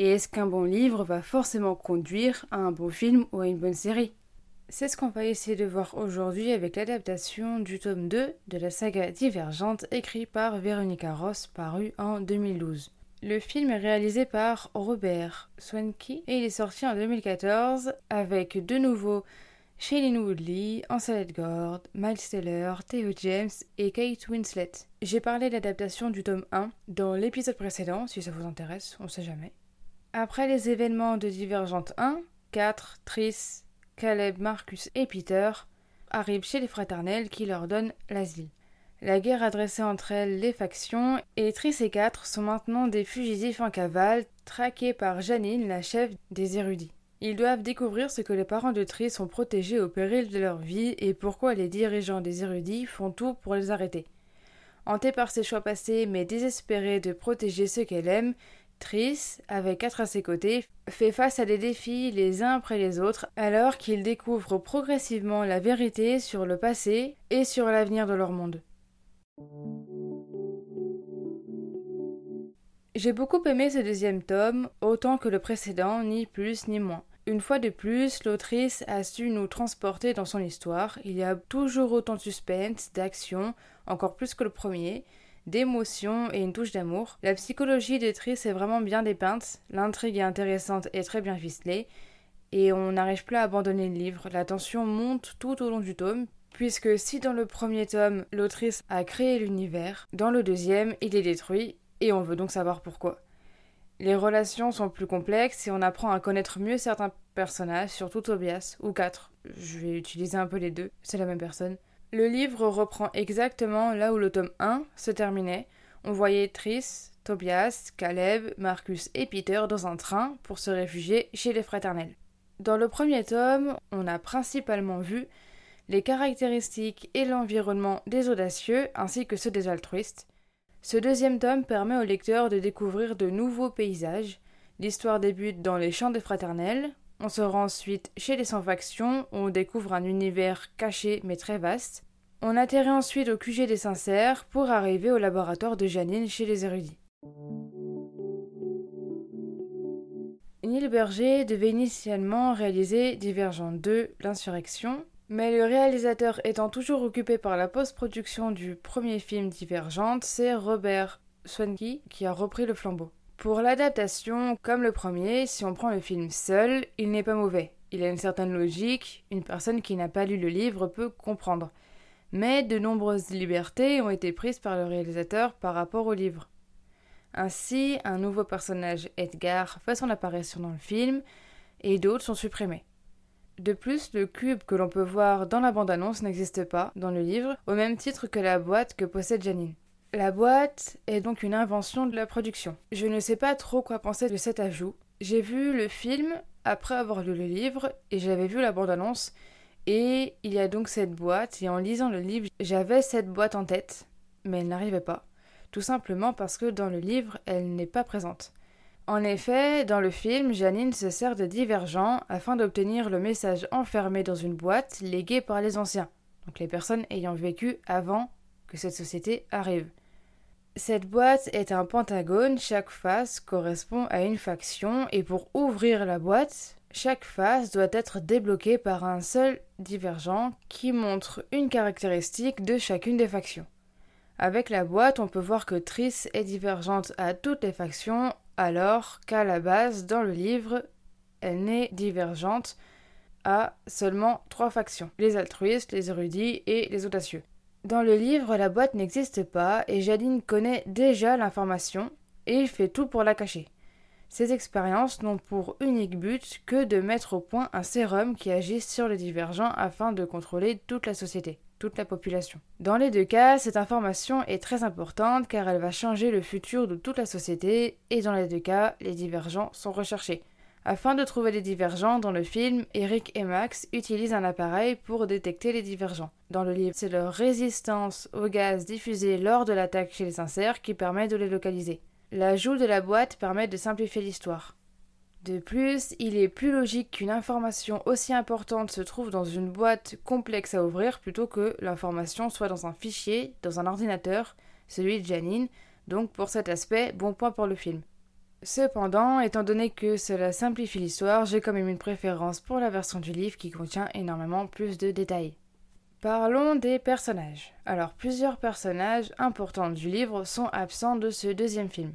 Et est-ce qu'un bon livre va forcément conduire à un bon film ou à une bonne série? C'est ce qu'on va essayer de voir aujourd'hui avec l'adaptation du tome 2 de la saga Divergente écrit par Veronica Ross paru en 2012. Le film est réalisé par Robert Swanke et il est sorti en 2014 avec de nouveau Shailene Woodley, Ansel Gord, Miles Taylor, Theo James et Kate Winslet. J'ai parlé de l'adaptation du tome 1 dans l'épisode précédent, si ça vous intéresse, on sait jamais. Après les événements de Divergente 1, 4, Tris, Caleb, Marcus et Peter arrivent chez les fraternels qui leur donnent l'asile. La guerre a dressé entre elles les factions et Tris et Quatre sont maintenant des fugitifs en cavale, traqués par Janine, la chef des érudits. Ils doivent découvrir ce que les parents de Tris ont protégé au péril de leur vie et pourquoi les dirigeants des érudits font tout pour les arrêter. Hantée par ses choix passés mais désespérée de protéger ceux qu'elle aime, Avec quatre à ses côtés, fait face à des défis les uns après les autres alors qu'ils découvrent progressivement la vérité sur le passé et sur l'avenir de leur monde. J'ai beaucoup aimé ce deuxième tome, autant que le précédent, ni plus ni moins. Une fois de plus, l'autrice a su nous transporter dans son histoire. Il y a toujours autant de suspense, d'action, encore plus que le premier, d'émotion et une touche d'amour. La psychologie de Tris est vraiment bien dépeinte, l'intrigue est intéressante et très bien ficelée, et on n'arrive plus à abandonner le livre. La tension monte tout au long du tome, puisque si dans le premier tome, l'autrice a créé l'univers, dans le deuxième, il est détruit, et on veut donc savoir pourquoi. Les relations sont plus complexes et on apprend à connaître mieux certains personnages, surtout Tobias, ou quatre. Je vais utiliser un peu les deux, c'est la même personne. Le livre reprend exactement là où le tome 1 se terminait. On voyait Tris, Tobias, Caleb, Marcus et Peter dans un train pour se réfugier chez les fraternels. Dans le premier tome, on a principalement vu les caractéristiques et l'environnement des audacieux ainsi que ceux des altruistes. Ce deuxième tome permet au lecteur de découvrir de nouveaux paysages. L'histoire débute dans les champs des fraternels, on se rend ensuite chez les sans-factions, où on découvre un univers caché mais très vaste. On atterrit ensuite au QG des sincères pour arriver au laboratoire de Janine chez les érudits. Neil Berger devait initialement réaliser Divergent 2, l'insurrection, mais le réalisateur étant toujours occupé par la post-production du premier film Divergente, c'est Robert Swanke qui a repris le flambeau. Pour l'adaptation, comme le premier, si on prend le film seul, il n'est pas mauvais. Il a une certaine logique, une personne qui n'a pas lu le livre peut comprendre. Mais de nombreuses libertés ont été prises par le réalisateur par rapport au livre. Ainsi, un nouveau personnage, Edgar, fait son apparition dans le film, et d'autres sont supprimés. De plus, le cube que l'on peut voir dans la bande-annonce n'existe pas dans le livre, au même titre que la boîte que possède Janine. La boîte est donc une invention de la production. Je ne sais pas trop quoi penser de cet ajout. J'ai vu le film après avoir lu le livre et j'avais vu la bande-annonce et il y a donc cette boîte et en lisant le livre j'avais cette boîte en tête mais elle n'arrivait pas. Tout simplement parce que dans le livre elle n'est pas présente. En effet, dans le film, Janine se sert de divergents afin d'obtenir le message enfermé dans une boîte léguée par les anciens, donc les personnes ayant vécu avant que cette société arrive. Cette boîte est un pentagone, chaque face correspond à une faction et pour ouvrir la boîte, chaque face doit être débloquée par un seul divergent qui montre une caractéristique de chacune des factions. Avec la boîte, on peut voir que Triss est divergente à toutes les factions, alors qu'à la base, dans le livre, elle n'est divergente à seulement trois factions les altruistes, les érudits et les audacieux. Dans le livre, la boîte n'existe pas et Jadine connaît déjà l'information et il fait tout pour la cacher. Ces expériences n'ont pour unique but que de mettre au point un sérum qui agisse sur les divergents afin de contrôler toute la société. toute la population. Dans les deux cas, cette information est très importante car elle va changer le futur de toute la société et dans les deux cas, les divergents sont recherchés. Afin de trouver les divergents dans le film, Eric et Max utilisent un appareil pour détecter les divergents. Dans le livre, c'est leur résistance au gaz diffusé lors de l'attaque chez les inserts qui permet de les localiser. L'ajout de la boîte permet de simplifier l'histoire. De plus, il est plus logique qu'une information aussi importante se trouve dans une boîte complexe à ouvrir plutôt que l'information soit dans un fichier, dans un ordinateur, celui de Janine, donc pour cet aspect, bon point pour le film. Cependant, étant donné que cela simplifie l'histoire, j'ai quand même une préférence pour la version du livre qui contient énormément plus de détails. Parlons des personnages. Alors, plusieurs personnages importants du livre sont absents de ce deuxième film.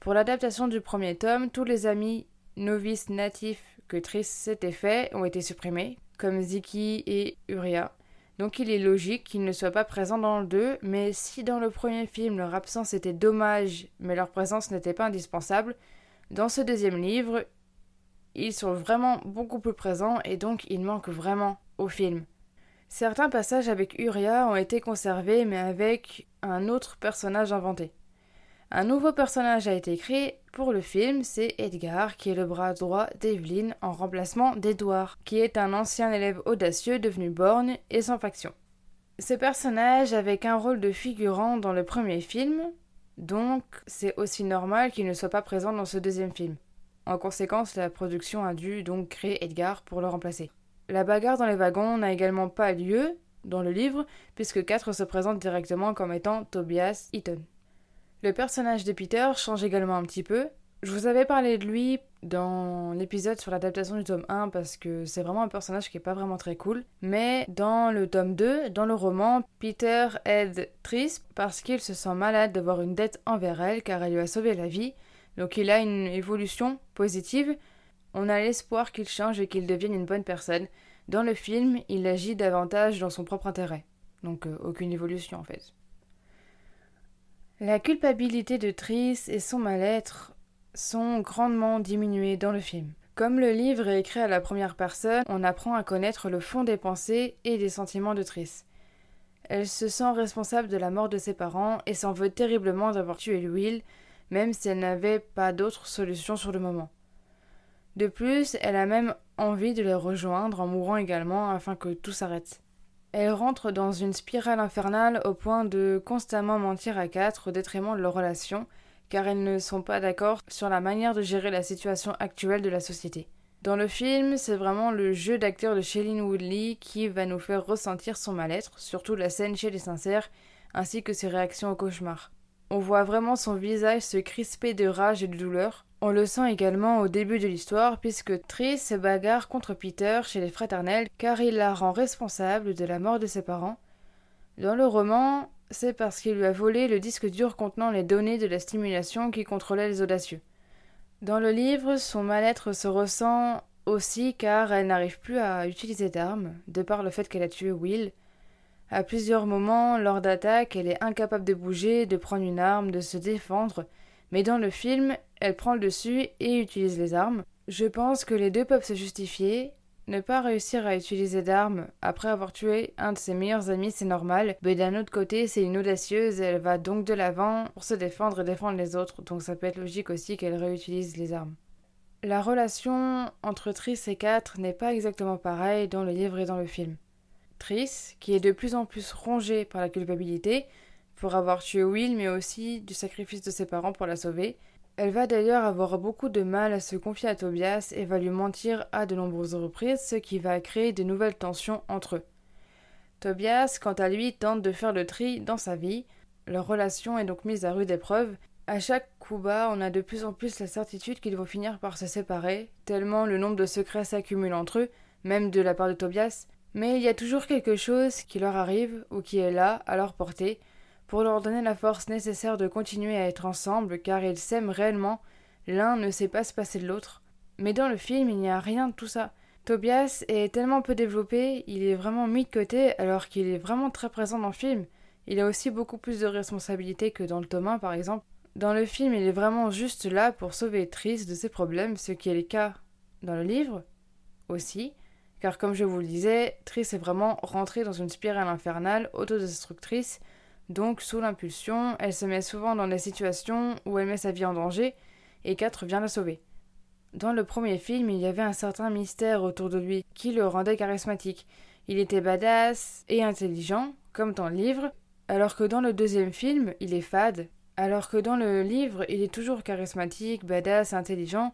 Pour l'adaptation du premier tome, tous les amis novices natifs que Triss s'était fait ont été supprimés, comme Ziki et Uria. Donc il est logique qu'ils ne soient pas présents dans le 2, mais si dans le premier film leur absence était dommage, mais leur présence n'était pas indispensable, dans ce deuxième livre, ils sont vraiment beaucoup plus présents et donc ils manquent vraiment au film. Certains passages avec Uria ont été conservés mais avec un autre personnage inventé. Un nouveau personnage a été créé pour le film, c'est Edgar, qui est le bras droit d'Evelyn en remplacement d'Edouard, qui est un ancien élève audacieux devenu borgne et sans faction. Ce personnage avait un rôle de figurant dans le premier film, donc c'est aussi normal qu'il ne soit pas présent dans ce deuxième film. En conséquence, la production a dû donc créer Edgar pour le remplacer. La bagarre dans les wagons n'a également pas lieu dans le livre, puisque 4 se présente directement comme étant Tobias Eaton. Le personnage de Peter change également un petit peu. Je vous avais parlé de lui dans l'épisode sur l'adaptation du tome 1 parce que c'est vraiment un personnage qui est pas vraiment très cool. Mais dans le tome 2, dans le roman, Peter aide Tris parce qu'il se sent malade d'avoir une dette envers elle car elle lui a sauvé la vie. Donc il a une évolution positive. On a l'espoir qu'il change et qu'il devienne une bonne personne. Dans le film, il agit davantage dans son propre intérêt. Donc euh, aucune évolution en fait. La culpabilité de Triss et son mal-être sont grandement diminuées dans le film. Comme le livre est écrit à la première personne, on apprend à connaître le fond des pensées et des sentiments de Triss. Elle se sent responsable de la mort de ses parents et s'en veut terriblement d'avoir tué Will, même si elle n'avait pas d'autre solution sur le moment. De plus, elle a même envie de les rejoindre en mourant également afin que tout s'arrête. Elle rentre dans une spirale infernale au point de constamment mentir à quatre au détriment de leur relation, car elles ne sont pas d'accord sur la manière de gérer la situation actuelle de la société. Dans le film, c'est vraiment le jeu d'acteur de Shailene Woodley qui va nous faire ressentir son mal-être, surtout la scène chez les sincères, ainsi que ses réactions au cauchemar. On voit vraiment son visage se crisper de rage et de douleur, on le sent également au début de l'histoire puisque Triss se bagarre contre Peter chez les fraternels car il la rend responsable de la mort de ses parents. Dans le roman, c'est parce qu'il lui a volé le disque dur contenant les données de la stimulation qui contrôlait les audacieux. Dans le livre, son mal-être se ressent aussi car elle n'arrive plus à utiliser d'armes, de par le fait qu'elle a tué Will. À plusieurs moments, lors d'attaques, elle est incapable de bouger, de prendre une arme, de se défendre, mais dans le film, elle prend le dessus et utilise les armes. Je pense que les deux peuvent se justifier. Ne pas réussir à utiliser d'armes après avoir tué un de ses meilleurs amis, c'est normal, mais d'un autre côté, c'est une audacieuse elle va donc de l'avant pour se défendre et défendre les autres, donc ça peut être logique aussi qu'elle réutilise les armes. La relation entre Triss et Kat n'est pas exactement pareille dans le livre et dans le film. Qui est de plus en plus rongée par la culpabilité, pour avoir tué Will, mais aussi du sacrifice de ses parents pour la sauver. Elle va d'ailleurs avoir beaucoup de mal à se confier à Tobias et va lui mentir à de nombreuses reprises, ce qui va créer de nouvelles tensions entre eux. Tobias, quant à lui, tente de faire le tri dans sa vie. Leur relation est donc mise à rude épreuve. À chaque coup bas, on a de plus en plus la certitude qu'ils vont finir par se séparer, tellement le nombre de secrets s'accumule entre eux, même de la part de Tobias. Mais il y a toujours quelque chose qui leur arrive ou qui est là, à leur portée, pour leur donner la force nécessaire de continuer à être ensemble, car ils s'aiment réellement, l'un ne sait pas se passer de l'autre. Mais dans le film, il n'y a rien de tout ça. Tobias est tellement peu développé, il est vraiment mis de côté alors qu'il est vraiment très présent dans le film. Il a aussi beaucoup plus de responsabilités que dans le tome 1 par exemple. Dans le film, il est vraiment juste là pour sauver Triss de ses problèmes, ce qui est le cas dans le livre aussi, car comme je vous le disais, Triss est vraiment rentrée dans une spirale infernale autodestructrice, donc sous l'impulsion, elle se met souvent dans des situations où elle met sa vie en danger, et 4 vient la sauver. Dans le premier film, il y avait un certain mystère autour de lui qui le rendait charismatique. Il était badass et intelligent, comme dans le livre, alors que dans le deuxième film, il est fade, alors que dans le livre, il est toujours charismatique, badass, intelligent,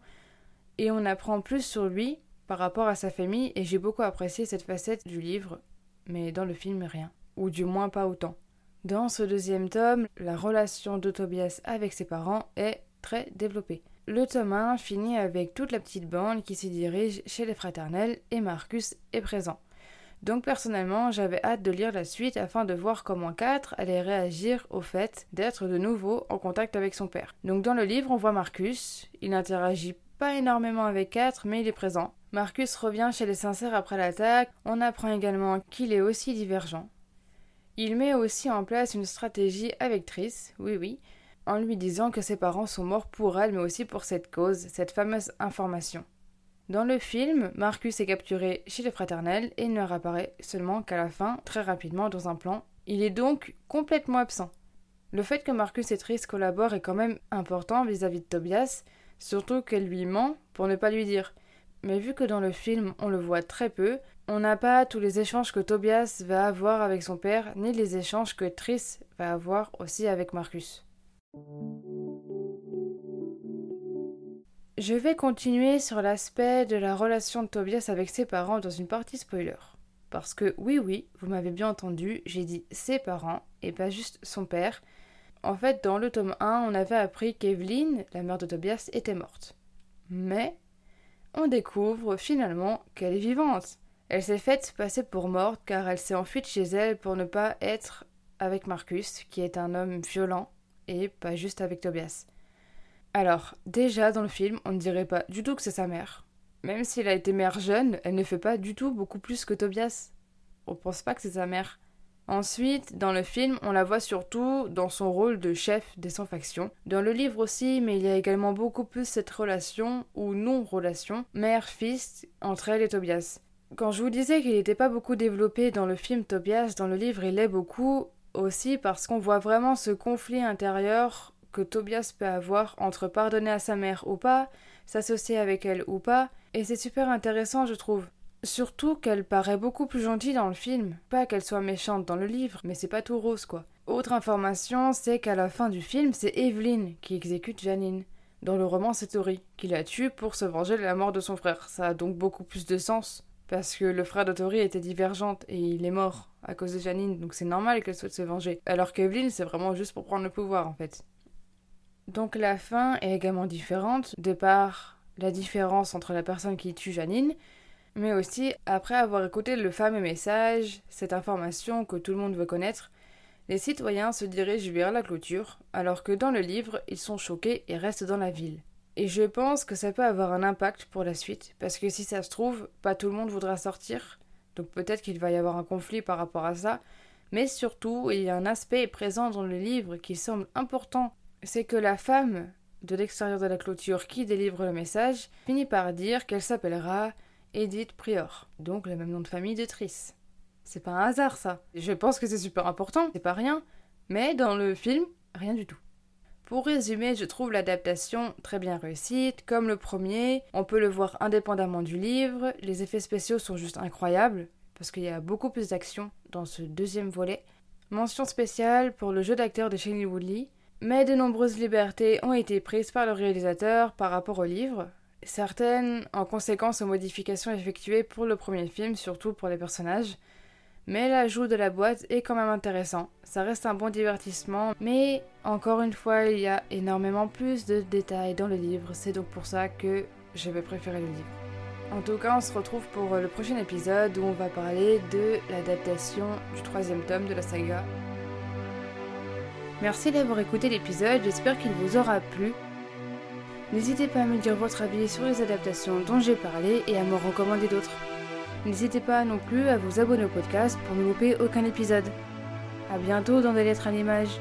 et on apprend plus sur lui par rapport à sa famille, et j'ai beaucoup apprécié cette facette du livre, mais dans le film, rien, ou du moins pas autant. Dans ce deuxième tome, la relation de Tobias avec ses parents est très développée. Le tome 1 finit avec toute la petite bande qui s'y dirige chez les fraternels et Marcus est présent. Donc personnellement, j'avais hâte de lire la suite afin de voir comment 4 allait réagir au fait d'être de nouveau en contact avec son père. Donc dans le livre, on voit Marcus, il n'interagit pas énormément avec 4, mais il est présent. Marcus revient chez les sincères après l'attaque, on apprend également qu'il est aussi divergent. Il met aussi en place une stratégie avec Triss, oui oui, en lui disant que ses parents sont morts pour elle mais aussi pour cette cause, cette fameuse information. Dans le film, Marcus est capturé chez les fraternels et ne réapparaît seulement qu'à la fin, très rapidement, dans un plan. Il est donc complètement absent. Le fait que Marcus et Triss collaborent est quand même important vis-à-vis de Tobias, surtout qu'elle lui ment pour ne pas lui dire. Mais vu que dans le film on le voit très peu, on n'a pas tous les échanges que Tobias va avoir avec son père, ni les échanges que Triss va avoir aussi avec Marcus. Je vais continuer sur l'aspect de la relation de Tobias avec ses parents dans une partie spoiler. Parce que oui, oui, vous m'avez bien entendu, j'ai dit ses parents et pas juste son père. En fait, dans le tome 1, on avait appris qu'Evelyn, la mère de Tobias, était morte. Mais on découvre finalement qu'elle est vivante. Elle s'est faite passer pour morte car elle s'est enfuie chez elle pour ne pas être avec Marcus, qui est un homme violent, et pas juste avec Tobias. Alors, déjà dans le film, on ne dirait pas du tout que c'est sa mère. Même si elle a été mère jeune, elle ne fait pas du tout beaucoup plus que Tobias. On pense pas que c'est sa mère. Ensuite, dans le film, on la voit surtout dans son rôle de chef des sans-factions. Dans le livre aussi, mais il y a également beaucoup plus cette relation, ou non-relation, mère-fils, entre elle et Tobias. Quand je vous disais qu'il n'était pas beaucoup développé dans le film Tobias, dans le livre il l'est beaucoup aussi parce qu'on voit vraiment ce conflit intérieur que Tobias peut avoir entre pardonner à sa mère ou pas, s'associer avec elle ou pas, et c'est super intéressant je trouve. Surtout qu'elle paraît beaucoup plus gentille dans le film, pas qu'elle soit méchante dans le livre, mais c'est pas tout rose quoi. Autre information, c'est qu'à la fin du film, c'est Evelyn qui exécute Janine. Dans le roman, c'est Tori qui la tue pour se venger de la mort de son frère. Ça a donc beaucoup plus de sens parce que le frère de Tori était divergente et il est mort à cause de Janine, donc c'est normal qu'elle souhaite se venger. Alors qu'Evelyn, c'est vraiment juste pour prendre le pouvoir en fait. Donc la fin est également différente, de par la différence entre la personne qui tue Janine, mais aussi après avoir écouté le fameux message, cette information que tout le monde veut connaître, les citoyens se dirigent vers la clôture, alors que dans le livre, ils sont choqués et restent dans la ville. Et je pense que ça peut avoir un impact pour la suite, parce que si ça se trouve, pas tout le monde voudra sortir, donc peut-être qu'il va y avoir un conflit par rapport à ça, mais surtout, il y a un aspect présent dans le livre qui semble important, c'est que la femme de l'extérieur de la clôture qui délivre le message finit par dire qu'elle s'appellera Edith Prior, donc le même nom de famille de Triss. C'est pas un hasard ça. Je pense que c'est super important, c'est pas rien, mais dans le film, rien du tout. Pour résumer, je trouve l'adaptation très bien réussie. Comme le premier, on peut le voir indépendamment du livre. Les effets spéciaux sont juste incroyables, parce qu'il y a beaucoup plus d'action dans ce deuxième volet. Mention spéciale pour le jeu d'acteur de Shane Woodley. Mais de nombreuses libertés ont été prises par le réalisateur par rapport au livre, certaines en conséquence aux modifications effectuées pour le premier film, surtout pour les personnages. Mais l'ajout de la boîte est quand même intéressant. Ça reste un bon divertissement, mais encore une fois, il y a énormément plus de détails dans le livre. C'est donc pour ça que je vais préférer le livre. En tout cas, on se retrouve pour le prochain épisode où on va parler de l'adaptation du troisième tome de la saga. Merci d'avoir écouté l'épisode, j'espère qu'il vous aura plu. N'hésitez pas à me dire votre avis sur les adaptations dont j'ai parlé et à me recommander d'autres. N'hésitez pas non plus à vous abonner au podcast pour ne louper aucun épisode. A bientôt dans des lettres à l'image.